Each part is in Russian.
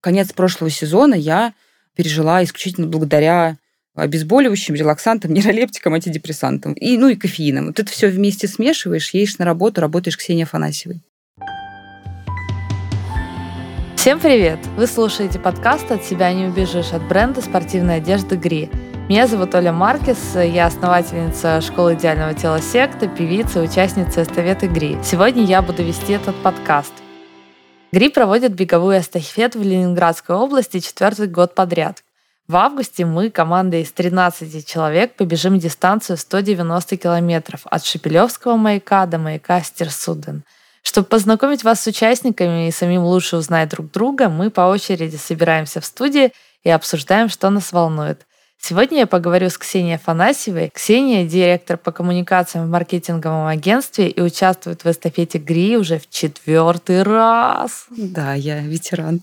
Конец прошлого сезона я пережила исключительно благодаря обезболивающим, релаксантам, нейролептикам, антидепрессантам. И, ну и кофеином. Вот это все вместе смешиваешь, едешь на работу, работаешь Ксения Афанасьевой. Всем привет! Вы слушаете подкаст «От себя не убежишь» от бренда спортивной одежды «Гри». Меня зовут Оля Маркес, я основательница школы идеального тела секта, певица, участница эстафеты ГРИ. Сегодня я буду вести этот подкаст. ГРИ проводит беговую эстафету в Ленинградской области четвертый год подряд. В августе мы, команда из 13 человек, побежим дистанцию 190 километров от Шепелевского маяка до маяка Стерсуден. Чтобы познакомить вас с участниками и самим лучше узнать друг друга, мы по очереди собираемся в студии и обсуждаем, что нас волнует. Сегодня я поговорю с Ксенией Афанасьевой. Ксения – директор по коммуникациям в маркетинговом агентстве и участвует в эстафете ГРИ уже в четвертый раз. Да, я ветеран.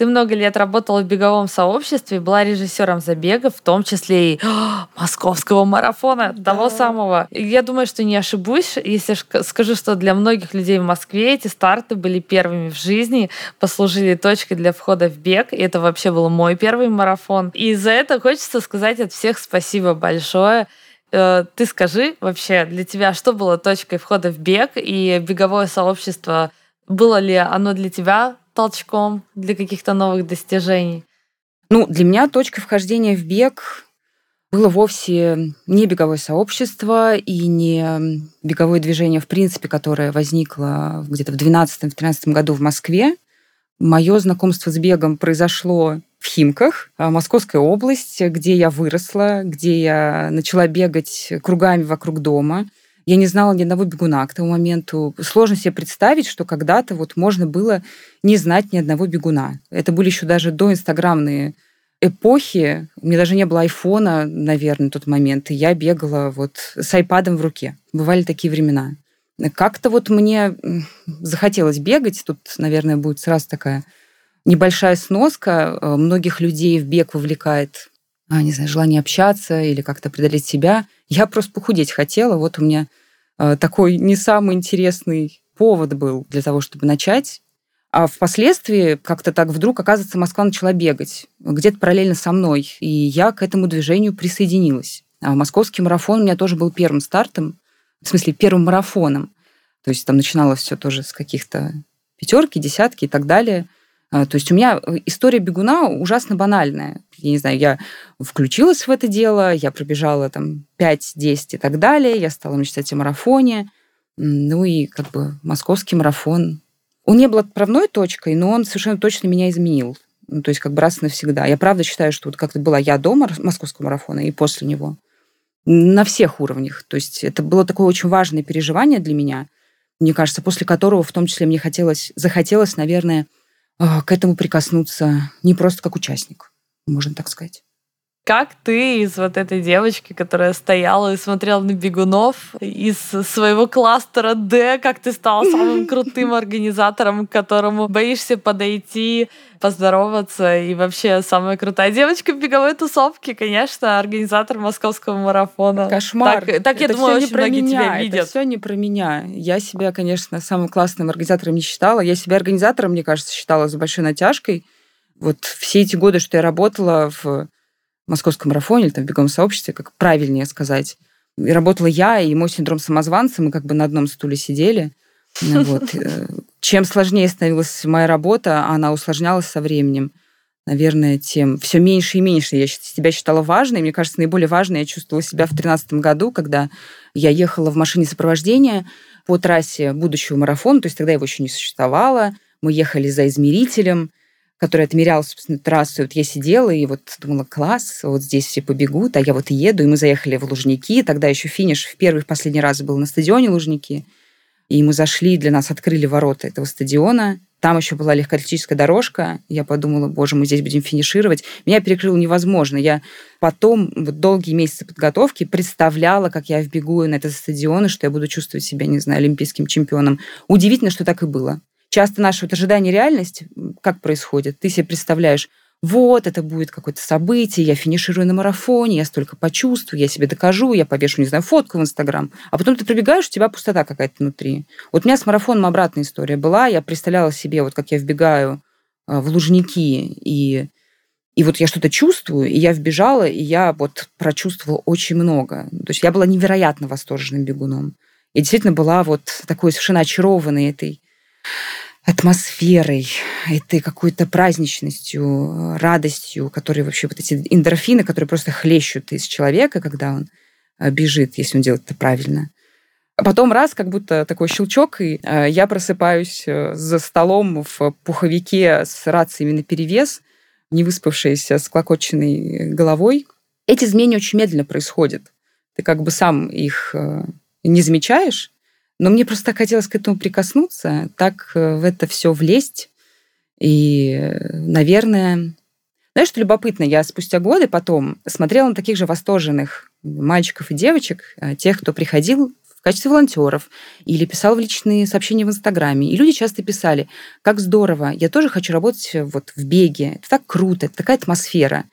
Ты много лет работала в беговом сообществе, была режиссером забегов, в том числе и о, московского марафона, да. того самого. Я думаю, что не ошибусь, если скажу, что для многих людей в Москве эти старты были первыми в жизни, послужили точкой для входа в бег. И это вообще был мой первый марафон. И за это хочется сказать от всех спасибо большое. Э, ты скажи вообще, для тебя что было точкой входа в бег и беговое сообщество было ли оно для тебя толчком для каких-то новых достижений? Ну, для меня точкой вхождения в бег было вовсе не беговое сообщество и не беговое движение, в принципе, которое возникло где-то в 2012-2013 году в Москве. Мое знакомство с бегом произошло в Химках, а, Московская область, где я выросла, где я начала бегать кругами вокруг дома. Я не знала ни одного бегуна к тому моменту. Сложно себе представить, что когда-то вот можно было не знать ни одного бегуна. Это были еще даже до инстаграмные эпохи. У меня даже не было айфона, наверное, в тот момент. И я бегала вот с айпадом в руке. Бывали такие времена. Как-то вот мне захотелось бегать. Тут, наверное, будет сразу такая небольшая сноска. Э, многих людей в бег вовлекает, а, не знаю, желание общаться или как-то преодолеть себя. Я просто похудеть хотела. Вот у меня такой не самый интересный повод был для того, чтобы начать. А впоследствии как-то так вдруг, оказывается, Москва начала бегать где-то параллельно со мной, и я к этому движению присоединилась. А московский марафон у меня тоже был первым стартом, в смысле первым марафоном. То есть там начиналось все тоже с каких-то пятерки, десятки и так далее – то есть у меня э, история бегуна ужасно банальная. Я не знаю, я включилась в это дело, я пробежала там 5-10 и так далее, я стала мечтать о марафоне. Ну и как бы московский марафон. Он не был отправной точкой, но он совершенно точно меня изменил. Ну, то есть как бы раз и навсегда. Я правда считаю, что вот как-то была я до московского марафона и после него. На всех уровнях. То есть это было такое очень важное переживание для меня, мне кажется, после которого в том числе мне хотелось, захотелось, наверное, а, к этому прикоснуться не просто как участник, можно так сказать. Как ты из вот этой девочки, которая стояла и смотрела на бегунов, из своего кластера D, как ты стала самым крутым организатором, к которому боишься подойти, поздороваться, и вообще самая крутая девочка в беговой тусовке, конечно, организатор московского марафона. Кошмар. Так, так я это думаю, очень многие меня. тебя видят. Это все не про меня. Я себя, конечно, самым классным организатором не считала. Я себя организатором, мне кажется, считала с большой натяжкой. Вот все эти годы, что я работала в московском марафоне или там в беговом сообществе, как правильнее сказать. И работала я и мой синдром самозванца, мы как бы на одном стуле сидели. Ну вот. Э, чем сложнее становилась моя работа, она усложнялась со временем, наверное, тем все меньше и меньше я себя считала важной. Мне кажется, наиболее важной я чувствовала себя в 2013 году, когда я ехала в машине сопровождения по трассе будущего марафона, то есть тогда его еще не существовало. Мы ехали за измерителем, который отмерял, собственно, трассу. Вот я сидела и вот думала, класс, вот здесь все побегут, а я вот еду. И мы заехали в Лужники. Тогда еще финиш в первый в последний раз был на стадионе Лужники. И мы зашли, для нас открыли ворота этого стадиона. Там еще была легкоатлетическая дорожка. Я подумала, боже, мы здесь будем финишировать. Меня перекрыло невозможно. Я потом, вот долгие месяцы подготовки, представляла, как я вбегу на этот стадион, и что я буду чувствовать себя, не знаю, олимпийским чемпионом. Удивительно, что так и было часто наше вот ожидание реальность, как происходит? Ты себе представляешь, вот, это будет какое-то событие, я финиширую на марафоне, я столько почувствую, я себе докажу, я повешу, не знаю, фотку в Инстаграм. А потом ты пробегаешь, у тебя пустота какая-то внутри. Вот у меня с марафоном обратная история была. Я представляла себе, вот как я вбегаю в Лужники, и, и вот я что-то чувствую, и я вбежала, и я вот прочувствовала очень много. То есть я была невероятно восторженным бегуном. Я действительно была вот такой совершенно очарованной этой атмосферой, этой какой-то праздничностью, радостью, которые вообще вот эти эндорфины, которые просто хлещут из человека, когда он э, бежит, если он делает это правильно. А потом раз, как будто такой щелчок, и э, я просыпаюсь э, за столом в пуховике с рациями на перевес, не выспавшаяся, с клокоченной головой. Эти изменения очень медленно происходят. Ты как бы сам их не замечаешь, но мне просто хотелось к этому прикоснуться, так э, в это все влезть. И, наверное, знаешь, что любопытно, я спустя годы потом смотрела на таких же восторженных мальчиков и девочек, э, тех, кто приходил в качестве волонтеров или писал в личные сообщения в Инстаграме. И люди часто писали, как здорово, я тоже хочу работать вот в беге, это так круто, это такая атмосфера.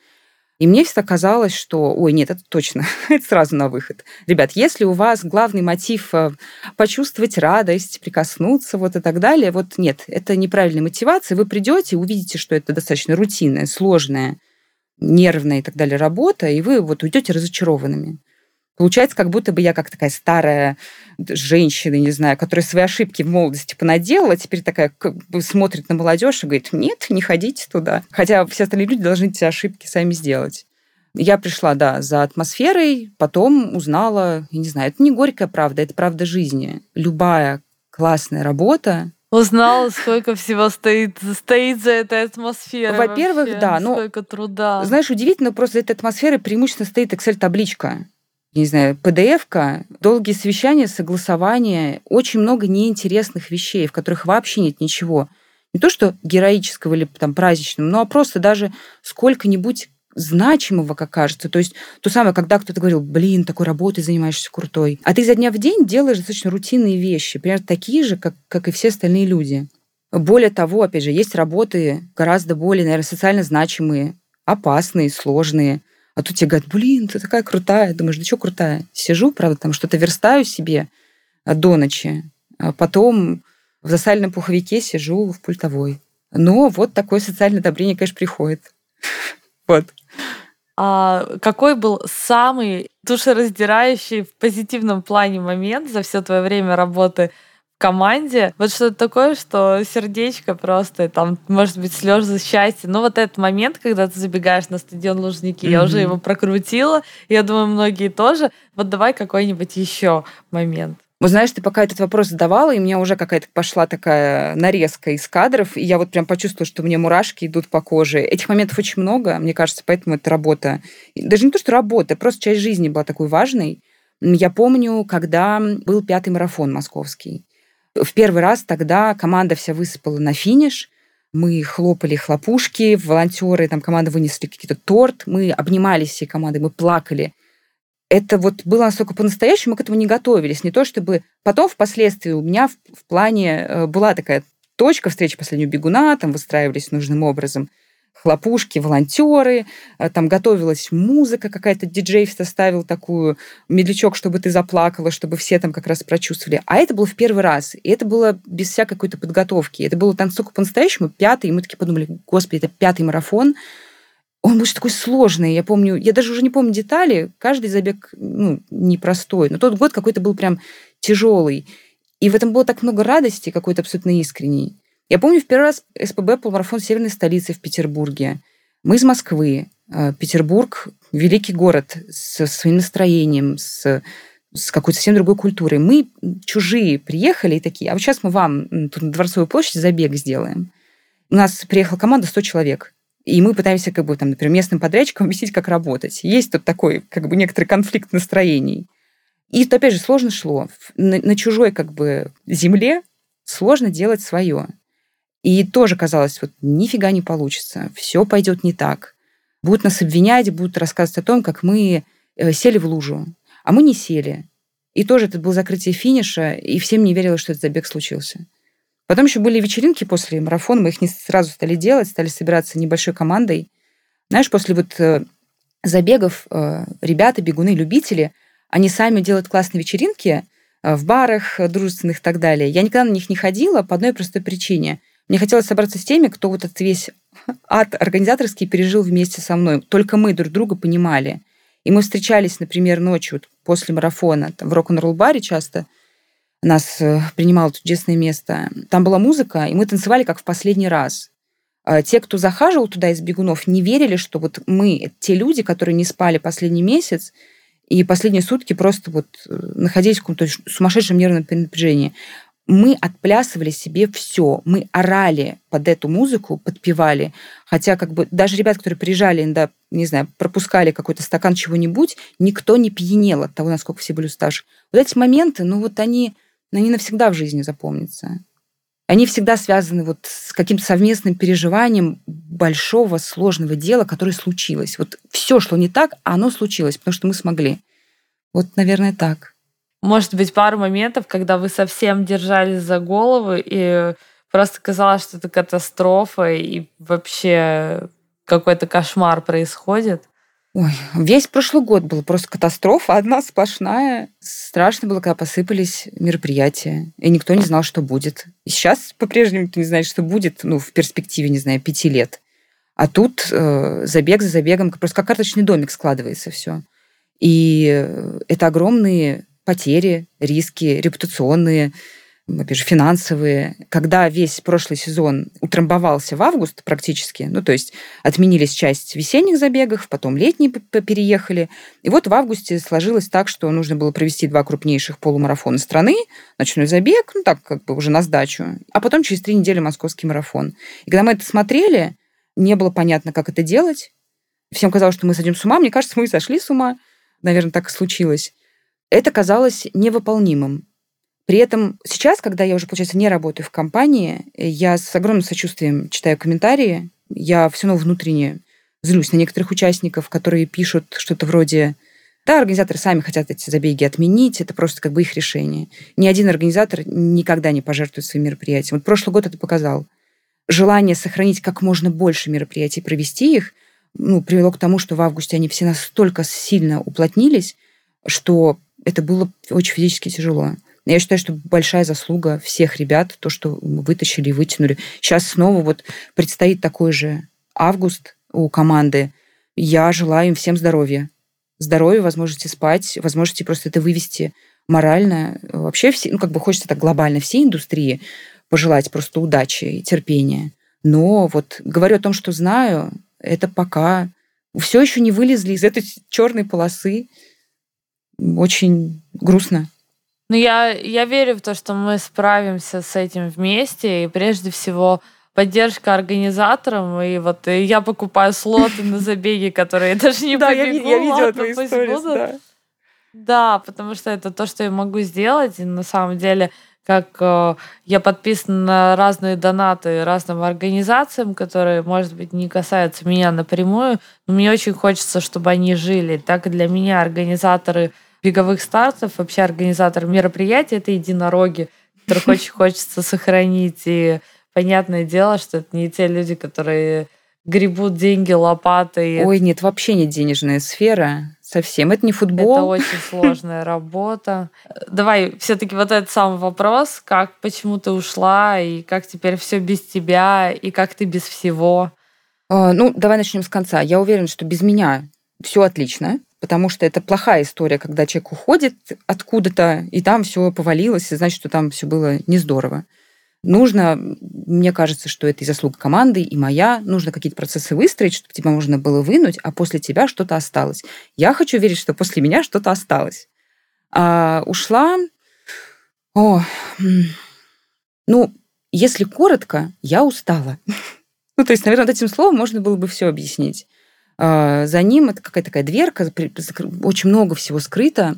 И мне всегда казалось, что, ой, нет, это точно, это сразу на выход. Ребят, если у вас главный мотив э, почувствовать радость, прикоснуться вот и так далее, вот нет, это неправильная мотивация, вы придете, увидите, что это достаточно рутинная, сложная, нервная и так далее работа, и вы вот уйдете разочарованными. Получается, как будто бы я как такая старая женщина, не знаю, которая свои ошибки в молодости понаделала, теперь такая как бы смотрит на молодежь и говорит, нет, не ходите туда. Хотя все остальные люди должны эти ошибки сами сделать. Я пришла, да, за атмосферой, потом узнала, я не знаю, это не горькая правда, это правда жизни. Любая классная работа, Узнала, сколько всего стоит, стоит за этой атмосферой. Во-первых, вообще, да. Ну, сколько труда. Знаешь, удивительно, просто за этой атмосферой преимущественно стоит Excel-табличка не знаю, PDF-ка, долгие совещания, согласования, очень много неинтересных вещей, в которых вообще нет ничего. Не то, что героического или там праздничного, но просто даже сколько-нибудь значимого, как кажется. То есть то самое, когда кто-то говорил, блин, такой работой занимаешься крутой. А ты изо дня в день делаешь достаточно рутинные вещи, примерно такие же, как, как и все остальные люди. Более того, опять же, есть работы гораздо более, наверное, социально значимые, опасные, сложные – а тут тебе говорят, блин, ты такая крутая. Думаешь, да что крутая? Сижу, правда, там что-то верстаю себе а, до ночи. А потом в засальном пуховике сижу в пультовой. Но вот такое социальное одобрение, конечно, приходит. Вот. А какой был самый душераздирающий в позитивном плане момент за все твое время работы команде. Вот что-то такое, что сердечко просто, там, может быть, слезы счастья. Но вот этот момент, когда ты забегаешь на стадион Лужники, mm-hmm. я уже его прокрутила. Я думаю, многие тоже. Вот давай какой-нибудь еще момент. Вот знаешь, ты пока этот вопрос задавала, и у меня уже какая-то пошла такая нарезка из кадров, и я вот прям почувствовала, что мне мурашки идут по коже. Этих моментов очень много, мне кажется, поэтому это работа. Даже не то, что работа, просто часть жизни была такой важной. Я помню, когда был пятый марафон московский. В первый раз тогда команда вся высыпала на финиш, мы хлопали хлопушки, волонтеры, там команда вынесли какие-то торт, мы обнимались всей командой, мы плакали. Это вот было настолько по-настоящему, мы к этому не готовились. Не то чтобы... Потом, впоследствии, у меня в, в плане э, была такая точка встречи последнего бегуна, там выстраивались нужным образом – хлопушки, волонтеры, э, там готовилась музыка какая-то, диджей составил такую, медлячок, чтобы ты заплакала, чтобы все там как раз прочувствовали. А это было в первый раз, и это было без всякой какой-то подготовки. Это было настолько по-настоящему, пятый, и мы такие подумали, господи, это пятый марафон, он будет такой сложный. Я помню, я даже уже не помню детали, каждый забег ну, непростой, но тот год какой-то был прям тяжелый. И в этом было так много радости, какой-то абсолютно искренней. Я помню в первый раз СПБ полумарафон северной столицы в Петербурге. Мы из Москвы. Э, Петербург – великий город со своим настроением, с, с какой-то совсем другой культурой. Мы чужие приехали и такие, а вот сейчас мы вам тут на Дворцовой площади забег сделаем. У нас приехала команда 100 человек. И мы пытаемся, как бы, там, например, местным подрядчикам объяснить, как работать. Есть тут такой, как бы, некоторый конфликт настроений. И это, опять же, сложно шло. На, на чужой, как бы, земле сложно делать свое. И тоже казалось, вот нифига не получится, все пойдет не так. Будут нас обвинять, будут рассказывать о том, как мы э, сели в лужу. А мы не сели. И тоже это было закрытие финиша, и всем не верилось, что этот забег случился. Потом еще были вечеринки после марафона, мы их не сразу стали делать, стали собираться небольшой командой. Знаешь, после вот э, забегов э, ребята, бегуны, любители, они сами делают классные вечеринки в барах дружественных и так далее. Я никогда на них не ходила по одной простой причине – Мне хотелось собраться с теми, кто вот этот весь ад организаторский пережил вместе со мной. Только мы друг друга понимали. И мы встречались, например, ночью вот после марафона там, в рок-н-ролл баре часто. Нас э, принимало чудесное место. Там была музыка, и мы танцевали как в последний раз. А те, кто захаживал туда из бегунов, не верили, что вот мы, те люди, которые не спали последний месяц, и последние сутки просто вот э, находились в каком-то сумасшедшем нервном напряжении мы отплясывали себе все. Мы орали под эту музыку, подпевали. Хотя как бы даже ребят, которые приезжали, да, не знаю, пропускали какой-то стакан чего-нибудь, никто не пьянел от того, насколько все были уставшие. Вот эти моменты, ну вот они, они навсегда в жизни запомнятся. Они всегда связаны вот с каким-то совместным переживанием большого, сложного дела, которое случилось. Вот все шло не так, а оно случилось, потому что мы смогли. Вот, наверное, так. Может быть, пару моментов, когда вы совсем держались за головы и просто казалось, что это катастрофа и вообще какой-то кошмар происходит? Ой, весь прошлый год был просто катастрофа, одна сплошная. Страшно было, когда посыпались мероприятия, и никто не знал, что будет. И сейчас по-прежнему никто не знает, что будет, ну, в перспективе, не знаю, пяти лет. А тут э, забег за забегом, просто как карточный домик складывается все. И это огромные потери, риски репутационные, опять же, финансовые. Когда весь прошлый сезон утрамбовался в август практически, ну, то есть отменились часть весенних забегов, потом летние переехали. И вот в августе сложилось так, что нужно было провести два крупнейших полумарафона страны, ночной забег, ну, так как бы уже на сдачу, а потом через три недели московский марафон. И когда мы это смотрели, не было понятно, как это делать. Всем казалось, что мы сойдем с ума. Мне кажется, мы и сошли с ума. Наверное, так и случилось. Это казалось невыполнимым. При этом сейчас, когда я уже, получается, не работаю в компании, я с огромным сочувствием читаю комментарии, я все равно внутренне злюсь на некоторых участников, которые пишут что-то вроде да, организаторы сами хотят эти забеги отменить, это просто как бы их решение. Ни один организатор никогда не пожертвует своим мероприятием. Вот прошлый год это показал. Желание сохранить как можно больше мероприятий, провести их, ну, привело к тому, что в августе они все настолько сильно уплотнились, что это было очень физически тяжело. Я считаю, что большая заслуга всех ребят, то, что мы вытащили и вытянули. Сейчас снова вот предстоит такой же август у команды. Я желаю им всем здоровья. Здоровья, возможности спать, возможности просто это вывести морально. Вообще, все, ну, как бы хочется так глобально всей индустрии пожелать просто удачи и терпения. Но вот говорю о том, что знаю, это пока все еще не вылезли из этой черной полосы очень грустно. Ну, я, я верю в то, что мы справимся с этим вместе, и прежде всего поддержка организаторам, и вот и я покупаю слоты на забеги, которые даже не Да, я видела твои истории, да. Да, потому что это то, что я могу сделать, и на самом деле как э, я подписана на разные донаты разным организациям, которые, может быть, не касаются меня напрямую, но мне очень хочется, чтобы они жили. Так и для меня организаторы беговых стартов, вообще организатор мероприятий, это единороги, которых очень хочется сохранить. И понятное дело, что это не те люди, которые гребут деньги лопатой. Ой, нет, вообще не денежная сфера. Совсем. Это не футбол. Это очень сложная работа. Давай все-таки вот этот самый вопрос, как, почему ты ушла, и как теперь все без тебя, и как ты без всего. А, ну, давай начнем с конца. Я уверена, что без меня все отлично потому что это плохая история, когда человек уходит откуда-то, и там все повалилось, и значит, что там все было не здорово. Нужно, мне кажется, что это и заслуга команды, и моя. Нужно какие-то процессы выстроить, чтобы тебя можно было вынуть, а после тебя что-то осталось. Я хочу верить, что после меня что-то осталось. А ушла... О, ну, если коротко, я устала. Ну, то есть, наверное, вот этим словом можно было бы все объяснить. А, за ним это какая-то такая дверка, очень много всего скрыто.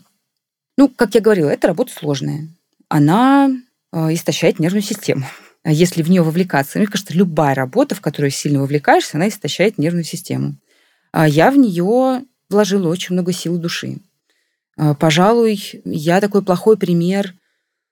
Ну, как я говорила, это работа сложная. Она а, истощает нервную систему. А если в нее вовлекаться, мне кажется, любая работа, в которую сильно вовлекаешься, она истощает нервную систему. Я в нее вложила очень много сил души. Пожалуй, я такой плохой пример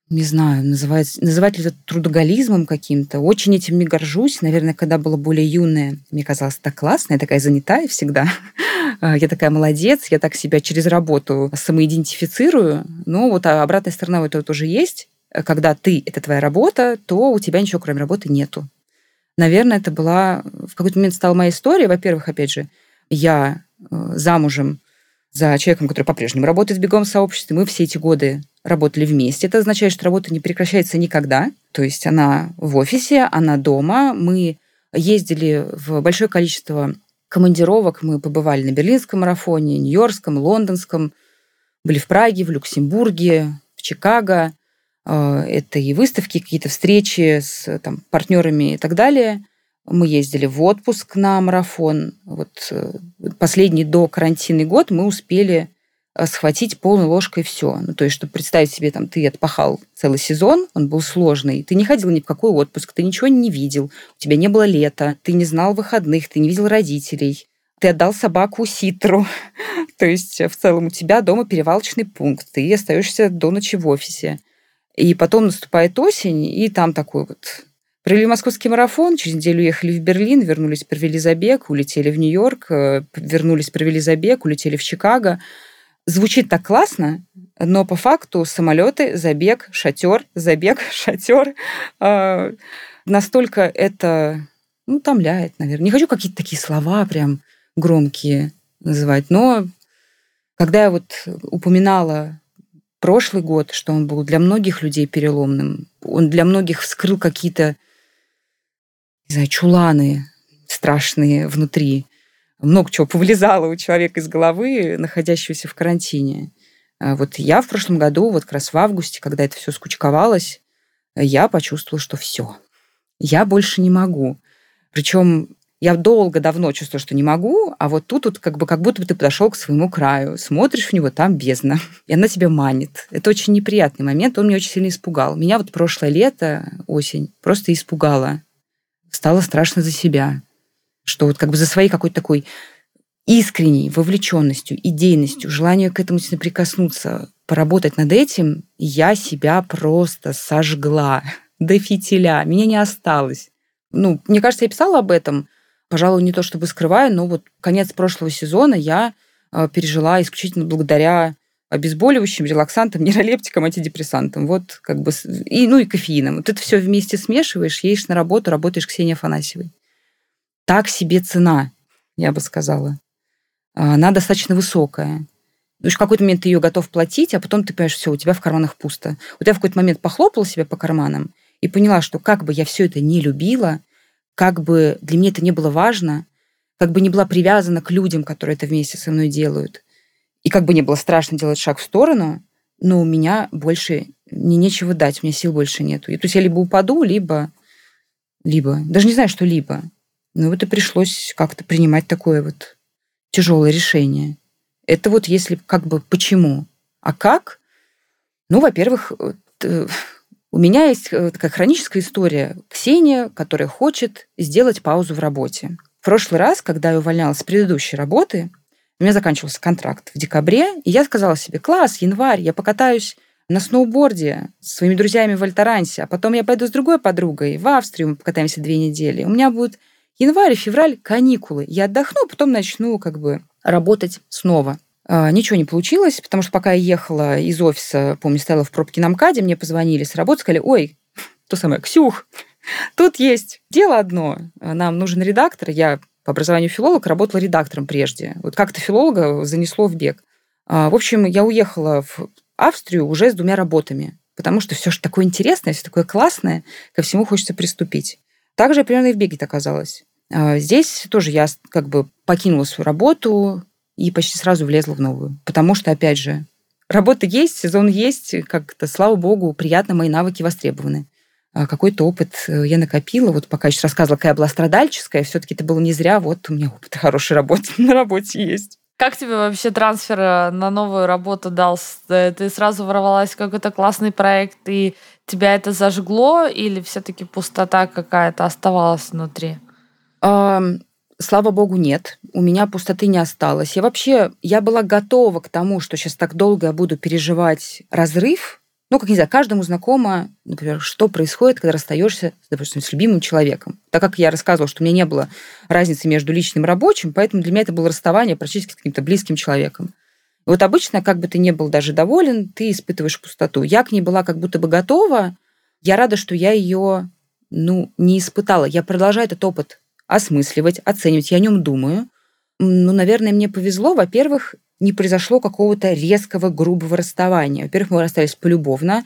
не знаю, называть, называть ли это трудоголизмом каким-то. Очень этим не горжусь. Наверное, когда была более юная, мне казалось так классно, я такая занятая всегда. я такая молодец, я так себя через работу самоидентифицирую. Но вот а обратная сторона у этого тоже есть. Когда ты — это твоя работа, то у тебя ничего кроме работы нету. наверное, это была... В какой-то момент стала моя история. Во-первых, опять же, я э, замужем за человеком, который по-прежнему работает в беговом сообществе. Мы все эти годы работали вместе. Это означает, что работа не прекращается никогда. То есть она в офисе, она дома. Мы ездили в большое количество командировок. Мы побывали на Берлинском марафоне, Нью-Йоркском, Лондонском, были в Праге, в Люксембурге, в Чикаго. Э, это и выставки, какие-то встречи с там, партнерами и так далее. Мы ездили в отпуск на марафон. Вот э, последний до карантинный год мы успели э, схватить полной ложкой все. Ну, то есть, чтобы представить себе, там, ты отпахал целый сезон, он был сложный, ты не ходил ни в какой отпуск, ты ничего не видел, у тебя не было лета, ты не знал выходных, ты не видел родителей, ты отдал собаку ситру. то есть, в целом, у тебя дома перевалочный пункт, ты остаешься до ночи в офисе. И потом наступает осень, и там такой вот Провели московский марафон, через неделю уехали в Берлин, вернулись, провели забег, улетели в Нью-Йорк, э, вернулись, провели забег, улетели в Чикаго. Звучит так классно, но по факту самолеты, забег, шатер, забег, шатер. Э, настолько это ну, утомляет, наверное. Не хочу какие-то такие слова прям громкие называть, но когда я вот упоминала прошлый год, что он был для многих людей переломным, он для многих вскрыл какие-то не знаю, чуланы страшные внутри. Много чего повылезало у человека из головы, находящегося в карантине. А вот я в прошлом году, вот как раз в августе, когда это все скучковалось, я почувствовала, что все, я больше не могу. Причем я долго давно чувствую, что не могу, а вот тут вот как бы как будто бы ты подошел к своему краю, смотришь в него, там бездна, и она тебя манит. Это очень неприятный момент, он меня очень сильно испугал. Меня вот прошлое лето, осень, просто испугало стало страшно за себя. Что вот как бы за своей какой-то такой искренней вовлеченностью, идейностью, желанием к этому прикоснуться, поработать над этим, я себя просто сожгла до фитиля. Меня не осталось. Ну, мне кажется, я писала об этом, пожалуй, не то чтобы скрываю, но вот конец прошлого сезона я а, пережила исключительно благодаря обезболивающим, релаксантом, нейролептиком, антидепрессантом. Вот как бы... И, ну и кофеином. Вот это все вместе смешиваешь, едешь на работу, работаешь Ксения Афанасьевой. Так себе цена, я бы сказала. Она достаточно высокая. То есть в какой-то момент ты ее готов платить, а потом ты понимаешь, все, у тебя в карманах пусто. Вот я в какой-то момент похлопала себя по карманам и поняла, что как бы я все это не любила, как бы для меня это не было важно, как бы не была привязана к людям, которые это вместе со мной делают, и как бы не было страшно делать шаг в сторону, но у меня больше мне нечего дать, у меня сил больше нету. И, то есть я либо упаду, либо... Либо... Даже не знаю, что либо. Но вот и пришлось как-то принимать такое вот тяжелое решение. Это вот если как бы почему. А как? Ну, во-первых, э, у меня есть э, такая хроническая история. Ксения, которая хочет сделать паузу в работе. В прошлый раз, когда я увольнялась с предыдущей работы, у меня заканчивался контракт в декабре, и я сказала себе, класс, январь, я покатаюсь на сноуборде с своими друзьями в Альтарансе, а потом я пойду с другой подругой в Австрию, мы покатаемся две недели. У меня будет январь и февраль каникулы. Я отдохну, а потом начну как бы работать снова. А, ничего не получилось, потому что пока я ехала из офиса, помню, стояла в пробке на МКАДе, мне позвонили с работы, сказали, ой, то самое, Ксюх, тут есть дело одно, нам нужен редактор, я по образованию филолог, работала редактором прежде. Вот как-то филолога занесло в бег. А, в общем, я уехала в Австрию уже с двумя работами, потому что все же такое интересное, все такое классное, ко всему хочется приступить. Также примерно и в беге оказалось. А, здесь тоже я как бы покинула свою работу и почти сразу влезла в новую. Потому что, опять же, работа есть, сезон есть, как-то, слава богу, приятно, мои навыки востребованы. А, какой-то опыт э, я накопила. Вот пока сейчас рассказывала, какая была страдальческая, все-таки это было не зря. Вот у меня опыт хорошей работы на работе есть. Как тебе вообще трансфер э, на новую работу дал? Э, ты сразу ворвалась в какой-то классный проект, и тебя это зажгло, или все-таки пустота какая-то оставалась внутри? Слава богу, нет. У меня пустоты не осталось. Я вообще, я была готова к тому, что сейчас так долго я буду переживать разрыв, ну, как не знаю, каждому знакомо, например, что происходит, когда расстаешься, допустим, с любимым человеком. Так как я рассказывала, что у меня не было разницы между личным и рабочим, поэтому для меня это было расставание практически с каким-то близким человеком. Вот обычно, как бы ты не был даже доволен, ты испытываешь пустоту. Я к ней была как будто бы готова. Я рада, что я ее ну, не испытала. Я продолжаю этот опыт осмысливать, оценивать, я о нем думаю. Ну, наверное, мне повезло. Во-первых, не произошло какого-то резкого, грубого расставания. Во-первых, мы расстались полюбовно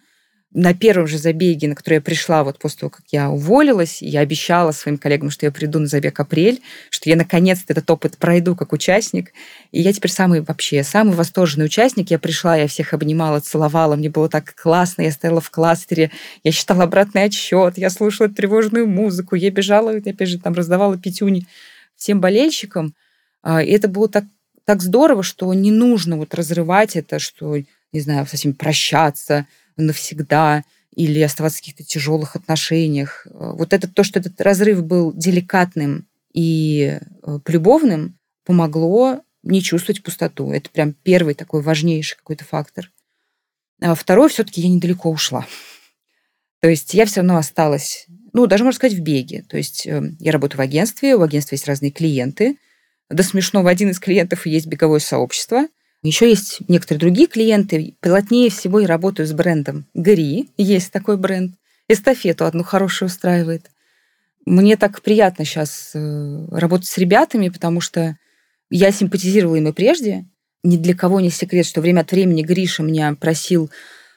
на первом же забеге, на который я пришла вот после того, как я уволилась, я обещала своим коллегам, что я приду на забег апрель, что я наконец-то этот опыт пройду как участник. И я теперь самый вообще, самый восторженный участник. Я пришла, я всех обнимала, целовала, мне было так классно, я стояла в кластере, я считала обратный отчет, я слушала тревожную музыку, я бежала, опять же, там раздавала пятюни всем болельщикам. А, и это было так, так здорово, что не нужно вот разрывать это, что, не знаю, со всеми прощаться, навсегда или оставаться в каких-то тяжелых отношениях. Э, вот это то, что этот разрыв был деликатным и э, полюбовным, помогло не чувствовать пустоту. Это прям первый такой важнейший какой-то фактор. А второй, все-таки я недалеко ушла. То есть я все равно осталась, ну, даже можно сказать, в беге. То есть э, я работаю в агентстве, у агентства есть разные клиенты. До смешного один из клиентов есть беговое сообщество – еще есть некоторые другие клиенты. Плотнее всего я работаю с брендом Гри. Есть такой бренд. Эстафету одну хорошую устраивает. Мне так приятно сейчас э, работать с ребятами, потому что я симпатизировала им и прежде. Ни для кого не секрет, что время от времени Гриша меня просил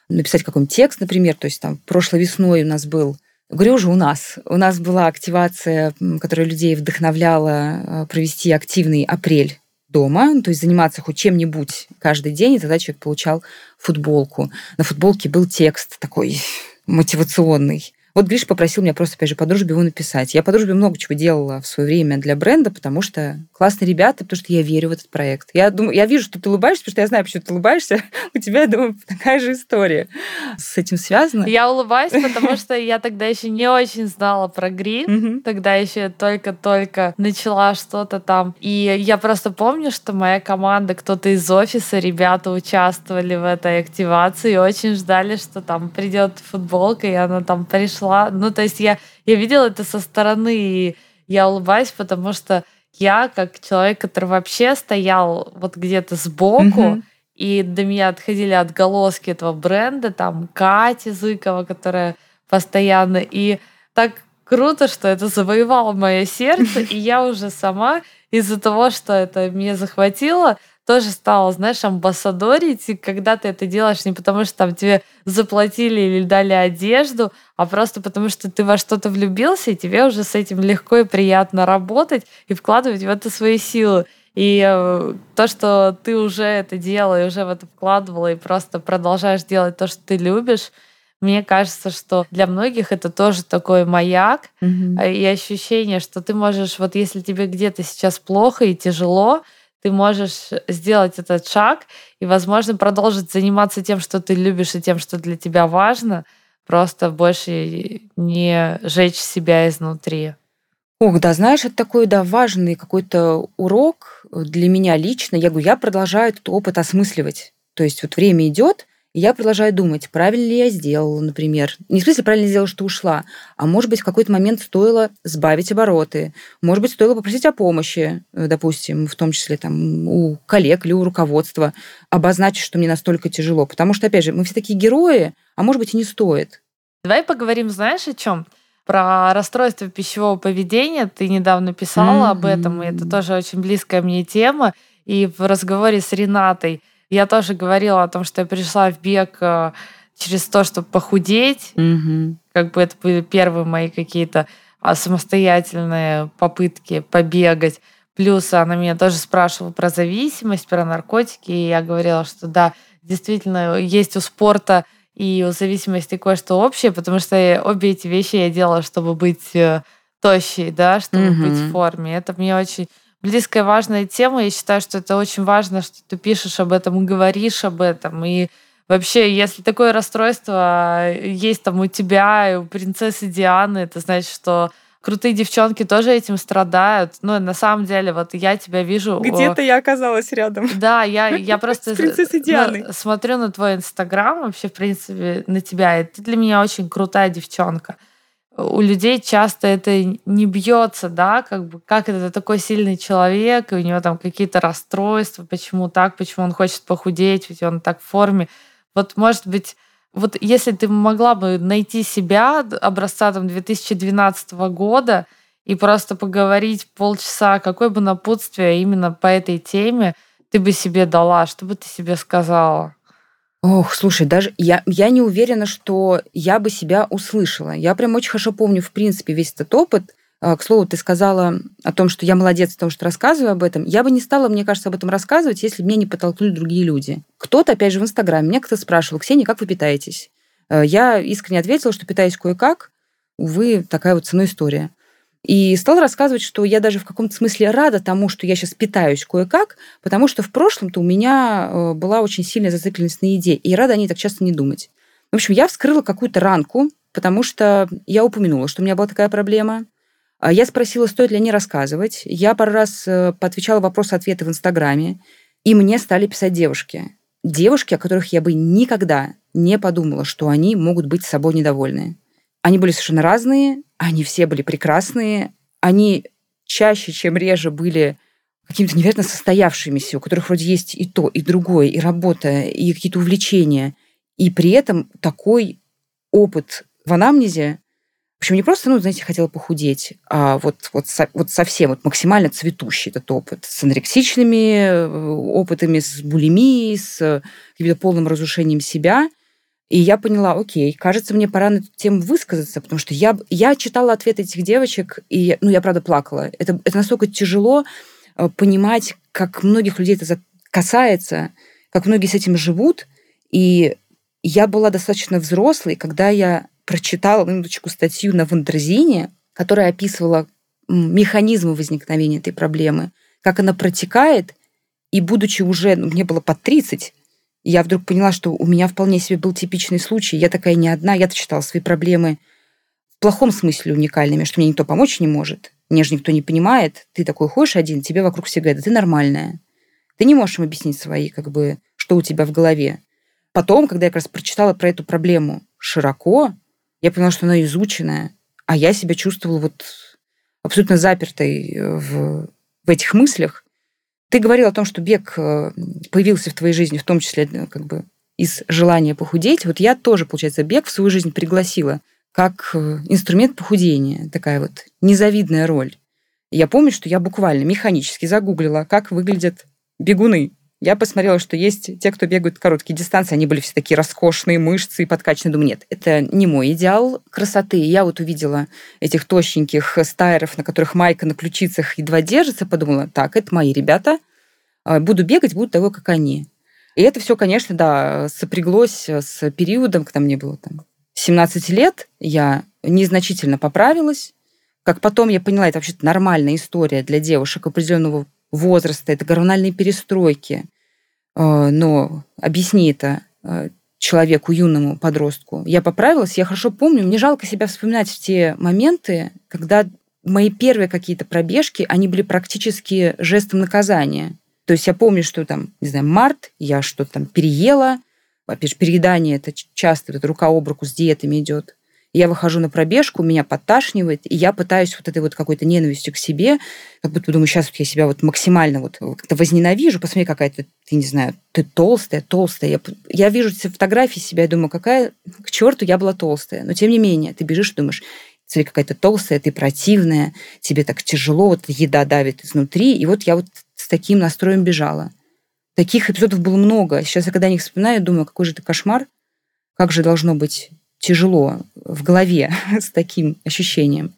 написать какой-нибудь текст, например. То есть там прошлой весной у нас был Же, у нас. У нас была активация, которая людей вдохновляла э, провести активный апрель дома, то есть заниматься хоть чем-нибудь каждый день, и тогда человек получал футболку. На футболке был текст такой мотивационный. Вот Гриш попросил меня просто, опять же, по дружбе его написать. Я по дружбе много чего делала в свое время для бренда, потому что классные ребята, потому что я верю в этот проект. Я, думаю, я вижу, что ты улыбаешься, потому что я знаю, почему ты улыбаешься. У тебя, я думаю, такая же история с этим связана. Я улыбаюсь, потому что я тогда еще не очень знала про Грин. Тогда еще только-только начала что-то там. И я просто помню, что моя команда, кто-то из офиса, ребята участвовали в этой активации и очень ждали, что там придет футболка, и она там пришла шла. Ну, то есть я, я видела это со стороны, и я улыбаюсь, потому что я, как человек, который вообще стоял вот где-то сбоку, mm-hmm. и до меня отходили отголоски этого бренда, там Катя Зыкова, которая постоянно, и так круто, что это завоевало мое сердце, и я уже сама из-за того, что это меня захватило, тоже стала, знаешь, амбассадорить, и когда ты это делаешь не потому, что там тебе заплатили или дали одежду, а просто потому, что ты во что-то влюбился, и тебе уже с этим легко и приятно работать и вкладывать в это свои силы. И э, то, что ты уже это делала и уже в это вкладывала, и просто продолжаешь делать то, что ты любишь, мне кажется, что для многих это тоже такой маяк mm-hmm. и ощущение, что ты можешь, вот если тебе где-то сейчас плохо и тяжело, ты можешь сделать этот шаг и, возможно, продолжить заниматься тем, что ты любишь и тем, что для тебя важно, просто больше не жечь себя изнутри. Ох, да, знаешь, это такой, да, важный какой-то урок для меня лично. Я говорю, я продолжаю этот опыт осмысливать. То есть вот время идет, и я продолжаю думать, правильно ли я сделала, например. Не в смысле, правильно сделала, что ушла, а может быть, в какой-то момент стоило сбавить обороты, может быть, стоило попросить о помощи, э, допустим, в том числе там, у коллег или у руководства, обозначить, что мне настолько тяжело. Потому что, опять же, мы все такие герои, а может быть, и не стоит. Давай поговорим, знаешь, о чем? Про расстройство пищевого поведения. Ты недавно писала mm-hmm. об этом, и это тоже очень близкая мне тема. И в разговоре с Ренатой – я тоже говорила о том, что я пришла в бег э, через то, чтобы похудеть. Угу. Как бы это были первые мои какие-то а, самостоятельные попытки побегать. Плюс она меня тоже спрашивала про зависимость, про наркотики, и я говорила, что да, действительно, есть у спорта и у зависимости кое-что общее, потому что обе эти вещи я делала, чтобы быть э, тощей, да, чтобы угу. быть в форме. Это мне очень близкая, важная тема. Я считаю, что это очень важно, что ты пишешь об этом и говоришь об этом. И вообще, если такое расстройство есть там у тебя и у принцессы Дианы, это значит, что крутые девчонки тоже этим страдают. Ну, на самом деле, вот я тебя вижу... Где-то я оказалась рядом. Да, я, я просто... Смотрю на твой инстаграм, вообще, в принципе, на тебя, и ты для меня очень крутая девчонка у людей часто это не бьется, да, как бы как это такой сильный человек, и у него там какие-то расстройства, почему так, почему он хочет похудеть, ведь он так в форме. Вот, может быть, вот если ты могла бы найти себя образца там 2012 года и просто поговорить полчаса, какое бы напутствие именно по этой теме ты бы себе дала, что бы ты себе сказала? Ох, слушай, даже я, я не уверена, что я бы себя услышала. Я прям очень хорошо помню, в принципе, весь этот опыт. А, к слову, ты сказала о том, что я молодец в том, что рассказываю об этом. Я бы не стала, мне кажется, об этом рассказывать, если бы меня не подтолкнули другие люди. Кто-то, опять же, в Инстаграме, меня кто-то спрашивал, Ксения, как вы питаетесь? Э, я искренне ответила, что питаюсь кое-как. Увы, такая вот ценой история. И стал рассказывать, что я даже в каком-то смысле рада тому, что я сейчас питаюсь кое-как, потому что в прошлом-то у меня э, была очень сильная зацикленность на еде, и рада о ней так часто не думать. В общем, я вскрыла какую-то ранку, потому что я упомянула, что у меня была такая проблема. А я спросила, стоит ли о рассказывать. Я пару раз э, поотвечала вопросы-ответы в Инстаграме, и мне стали писать девушки. Девушки, о которых я бы никогда не подумала, что они могут быть собой недовольны. Они были совершенно разные, они все были прекрасные, они чаще, чем реже были какими-то невероятно состоявшимися, у которых вроде есть и то, и другое, и работа, и какие-то увлечения. И при этом такой опыт в анамнезе, причем не просто, ну, знаете, хотела похудеть, а вот, вот, вот совсем вот максимально цветущий этот опыт. С анорексичными э, опытами, с булимией, с каким-то полным разрушением себя – и я поняла, окей, кажется, мне пора на эту тему высказаться, потому что я, я читала ответы этих девочек, и, ну, я, правда, плакала. Это, это настолько тяжело э, понимать, как многих людей это касается, как многие с этим живут. И я была достаточно взрослой, когда я прочитала, минуточку, статью на Wonderzine, которая описывала механизмы возникновения этой проблемы, как она протекает, и будучи уже, ну, мне было под 30, я вдруг поняла, что у меня вполне себе был типичный случай. Я такая не одна. Я-то читала свои проблемы в плохом смысле уникальными, что мне никто помочь не может. Мне же никто не понимает. Ты такой ходишь один, тебе вокруг все говорят, ты нормальная. Ты не можешь им объяснить свои, как бы, что у тебя в голове. Потом, когда я как раз прочитала про эту проблему широко, я поняла, что она изученная, а я себя чувствовала вот абсолютно запертой в, в этих мыслях. Ты говорил о том, что бег э, появился в твоей жизни, в том числе э, как бы из желания похудеть. Вот я тоже, получается, бег в свою жизнь пригласила как э, инструмент похудения. Такая вот незавидная роль. я помню, что я буквально механически загуглила, как выглядят бегуны. Я посмотрела, что есть те, кто бегают короткие дистанции, они были все такие роскошные, мышцы и подкачанные. Думаю, нет, это не мой идеал красоты. Я вот увидела этих тощеньких стайеров, на которых майка на ключицах едва держится, подумала, так, это мои ребята, а, буду бегать, буду такой, как они. И это все, конечно, да, сопряглось с периодом, когда мне было там 17 лет, я незначительно поправилась. Как потом я поняла, это вообще-то нормальная история для девушек определенного возраста, это гормональные перестройки. Э, но объясни это э, человеку, юному подростку. Я поправилась, я хорошо помню, мне жалко себя вспоминать в те моменты, когда мои первые какие-то пробежки, они были практически жестом наказания. То есть я помню, что там, не знаю, март, я что-то там переела. Опять же, переедание это часто, это рука об руку с диетами идет я выхожу на пробежку, меня подташнивает, и я пытаюсь вот этой вот какой-то ненавистью к себе, как будто думаю, сейчас вот я себя вот максимально вот как-то возненавижу, посмотри, какая ты, ты не знаю, ты толстая, толстая. Я, я вижу эти фотографии себя и думаю, какая к черту я была толстая. Но тем не менее, ты бежишь и думаешь, смотри, какая то толстая, ты противная, тебе так тяжело, вот еда давит изнутри. И вот я вот с таким настроем бежала. Таких эпизодов было много. Сейчас я когда них вспоминаю, думаю, какой же это кошмар, как же должно быть тяжело в голове с таким ощущением.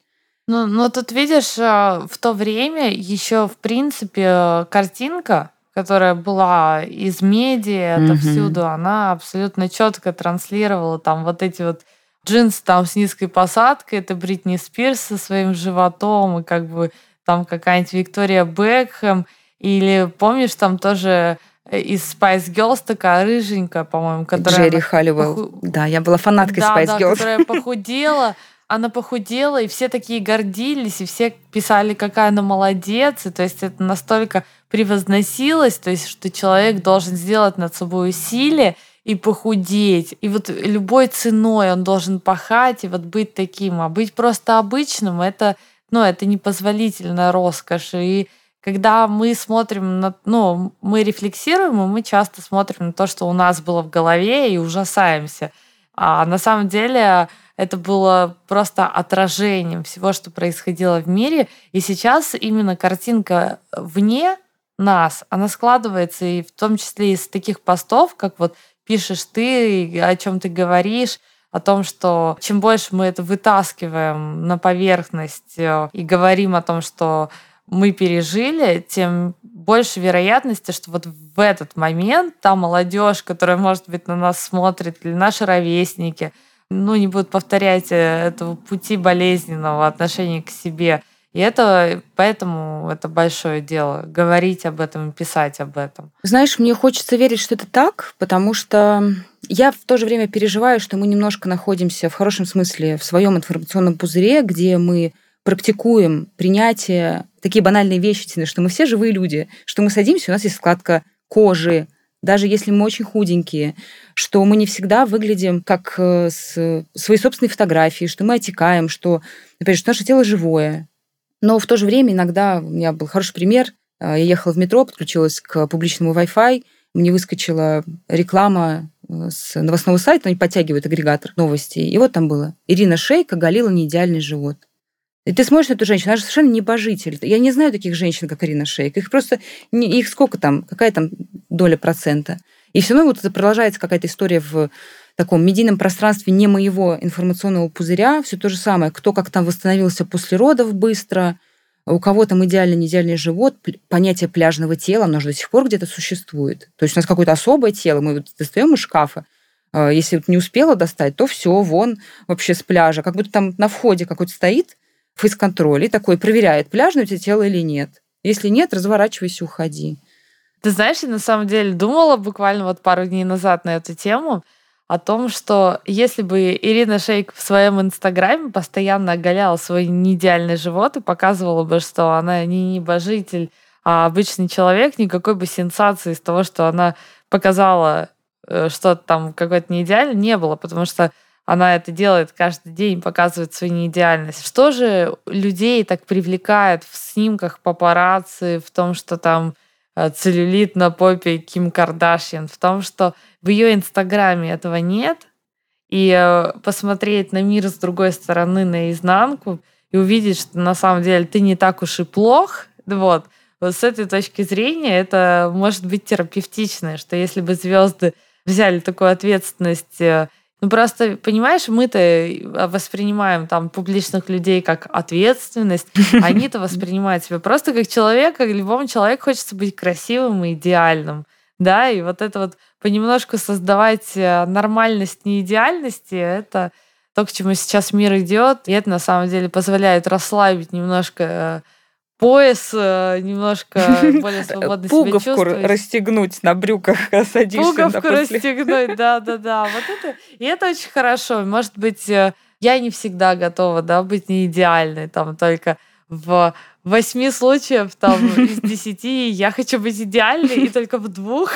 Ну, ну тут видишь, э, в то время еще, в принципе, картинка, которая была из медиа, отовсюду, она абсолютно четко транслировала там вот эти вот джинсы там с низкой посадкой, это Бритни Спирс со своим животом, и как бы там какая-нибудь Виктория Бекхэм, или помнишь, там тоже из Spice Girls такая рыженькая, по-моему, которая... Джерри Халливелл. Поху... Да, я была фанаткой да, Spice да, Girls. которая похудела. Она похудела, и все такие гордились, и все писали, какая она молодец. И, то есть это настолько превозносилось, то есть что человек должен сделать над собой усилие и похудеть. И вот любой ценой он должен пахать и вот быть таким. А быть просто обычным, это, ну, это непозволительная роскошь. И когда мы смотрим на, ну, мы рефлексируем, и мы часто смотрим на то, что у нас было в голове, и ужасаемся. А на самом деле это было просто отражением всего, что происходило в мире. И сейчас именно картинка вне нас, она складывается и в том числе из таких постов, как вот пишешь ты, о чем ты говоришь, о том, что чем больше мы это вытаскиваем на поверхность э, и говорим о том, что мы пережили, тем больше вероятности, что вот в этот момент та молодежь, которая, может быть, на нас смотрит, или наши ровесники, ну, не будут повторять э, этого пути болезненного отношения к себе – и это поэтому это большое дело говорить об этом и писать об этом. Знаешь, мне хочется верить, что это так, потому что я в то же время переживаю, что мы немножко находимся в хорошем смысле в своем информационном пузыре, где мы практикуем принятие такие банальные вещи, что мы все живые люди, что мы садимся, у нас есть складка кожи, даже если мы очень худенькие, что мы не всегда выглядим как э, с своей собственной фотографией, что мы отекаем, что, например, что наше тело живое, но в то же время иногда у меня был хороший пример. А, я ехала в метро, подключилась к публичному Wi-Fi, мне выскочила реклама э, с новостного сайта, они подтягивают агрегатор новостей. И вот там было. Ирина Шейк оголила неидеальный живот. И ты смотришь на эту женщину, она же совершенно небожитель. Я не знаю таких женщин, как Ирина Шейк. Их просто... Их сколько там? Какая там доля процента? И все равно вот это продолжается какая-то история в таком медийном пространстве не моего информационного пузыря, все то же самое. Кто как там восстановился после родов быстро, у кого там идеальный, не идеальный живот, понятие пляжного тела, оно же до сих пор где-то существует. То есть у нас какое-то особое тело, мы вот достаем из шкафа, а, если вот не успела достать, то все, вон вообще с пляжа. Как будто там на входе какой-то стоит фейс-контроль и такой проверяет, пляжное у тебя тело или нет. Если нет, разворачивайся, уходи. Ты знаешь, я на самом деле думала буквально вот пару дней назад на эту тему, о том, что если бы Ирина Шейк в своем инстаграме постоянно оголяла свой неидеальный живот и показывала бы, что она не небожитель, а обычный человек, никакой бы сенсации из того, что она показала э, что-то там какое-то неидеальное, не было, потому что она это делает каждый день, показывает свою неидеальность. Что же людей так привлекает в снимках папарацци, в том, что там Э, целлюлит на попе Ким Кардашьян, в том, что в ее инстаграме этого нет, и э, посмотреть на мир с другой стороны, наизнанку, и увидеть, что на самом деле ты не так уж и плох, вот, вот с этой точки зрения это может быть терапевтично, что если бы звезды взяли такую ответственность э, ну просто, понимаешь, мы-то э, воспринимаем там публичных людей как ответственность, они-то воспринимают себя просто как человека, любому человеку хочется быть красивым и идеальным. Да, и вот это вот понемножку создавать э, нормальность неидеальности, это то, к чему сейчас мир идет, и это на самом деле позволяет расслабить немножко э, пояс э, немножко более свободно Пуговку себя чувствовать. расстегнуть на брюках, садишься. Пуговку расстегнуть, да-да-да. Вот это, и это очень хорошо. Может быть, э, я не всегда готова, да, быть не идеальной, там, только в восьми случаев там из десяти я хочу быть идеальной, и только в двух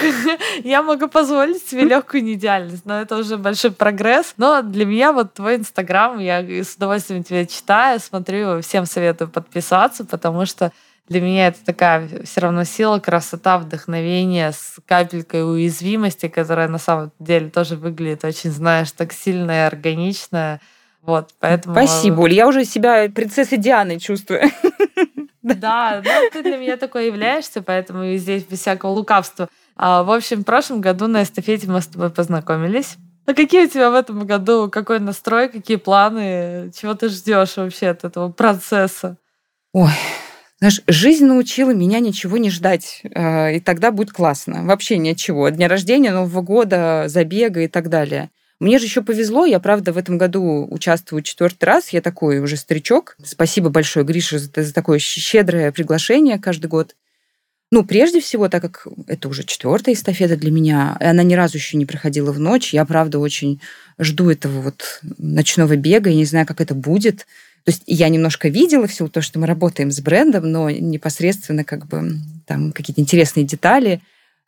я могу позволить себе легкую неидеальность. Но это уже большой прогресс. Но для меня вот твой Инстаграм, я с удовольствием тебя читаю, смотрю, всем советую подписаться, потому что для меня это такая все равно сила, красота, вдохновение с капелькой уязвимости, которая на самом деле тоже выглядит очень, знаешь, так сильно и органично. Вот, поэтому... Спасибо, Оль. Я уже себя принцессой Дианой чувствую. Да, ну ты для меня такой являешься, поэтому здесь без всякого лукавства. А, в общем, в прошлом году на эстафете мы с тобой познакомились. А какие у тебя в этом году, какой настрой, какие планы, чего ты ждешь вообще от этого процесса? Ой, знаешь, жизнь научила меня ничего не ждать, а, и тогда будет классно. Вообще ничего. Дня рождения, Нового года, забега и так далее. Мне же еще повезло, я, правда, в этом году участвую четвертый раз, я такой уже старичок. Спасибо большое, Гриша, за, за такое щедрое приглашение каждый год. Ну, прежде всего, так как это уже четвертая эстафета для меня, и она ни разу еще не проходила в ночь, я, правда, очень жду этого вот ночного бега, я не знаю, как это будет. То есть я немножко видела все то, что мы работаем с брендом, но непосредственно как бы там какие-то интересные детали.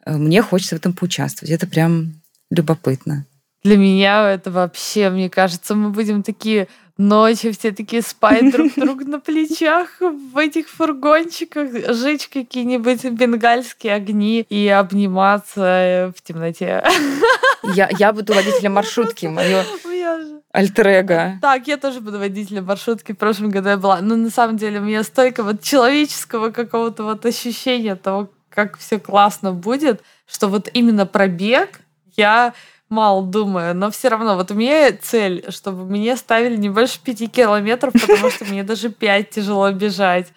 Э, мне хочется в этом поучаствовать. Это прям любопытно. Для меня это вообще, мне кажется, мы будем такие ночи все такие спать друг друг на плечах в этих фургончиках, жечь какие-нибудь бенгальские огни и обниматься в темноте. Я, я буду водителем маршрутки, мое альтер Так, я тоже буду водителем маршрутки. В прошлом году я была. Но на самом деле у меня столько вот человеческого какого-то вот ощущения того, как все классно будет, что вот именно пробег я мало думаю, но все равно, вот у меня цель, чтобы мне ставили не больше пяти километров, потому что мне даже пять тяжело бежать.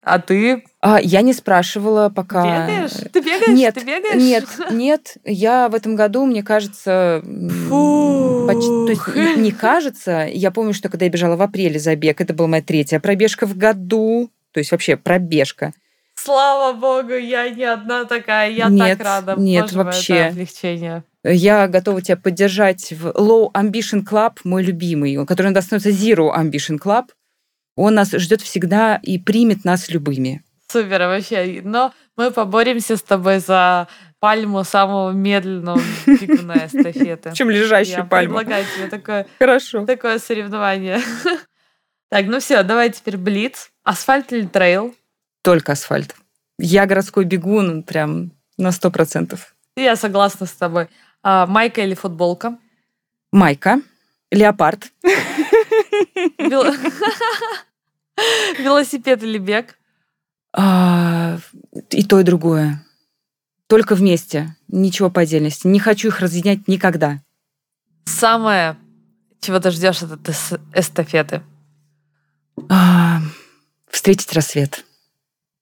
А ты? А, я не спрашивала пока. Бегаешь? Ты бегаешь? Нет, ты бегаешь? нет, нет. Я в этом году, мне кажется, Фу. почти, то есть не кажется. Я помню, что когда я бежала в апреле забег, это была моя третья пробежка в году, то есть вообще пробежка. Слава богу, я не одна такая, я нет, так рада. Нет, Боже вообще. Мой, это облегчение. Я готова тебя поддержать в Low Ambition Club, мой любимый, который нас становится Zero Ambition Club. Он нас ждет всегда и примет нас любыми. Супер, вообще. Но мы поборемся с тобой за пальму самого медленного бегуна эстафеты. Чем лежащую Я пальму. предлагаю тебе такое, Хорошо. такое соревнование. Так, ну все, давай теперь блиц. Асфальт или трейл? Только асфальт. Я городской бегун прям на сто процентов. Я согласна с тобой. А, майка или футболка? Майка. Леопард. Велосипед или бег? А, и то, и другое. Только вместе. Ничего по отдельности. Не хочу их разъединять никогда. Самое, чего ты ждешь от этой эстафеты? А, встретить рассвет.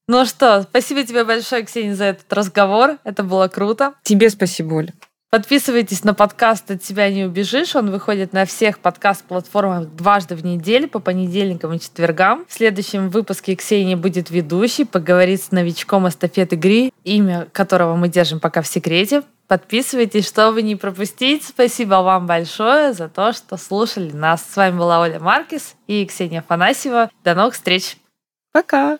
Ну что, спасибо тебе большое, Ксения, за этот разговор. Это было круто. Тебе спасибо, Оля. Подписывайтесь на подкаст «От себя не убежишь». Он выходит на всех подкаст-платформах дважды в неделю, по понедельникам и четвергам. В следующем выпуске Ксения будет ведущей, поговорит с новичком эстафеты Гри, имя которого мы держим пока в секрете. Подписывайтесь, чтобы не пропустить. Спасибо вам большое за то, что слушали нас. С вами была Оля Маркис и Ксения Афанасьева. До новых встреч. Пока.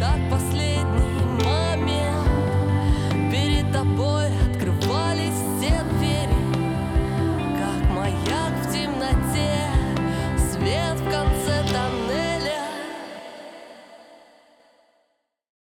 Так,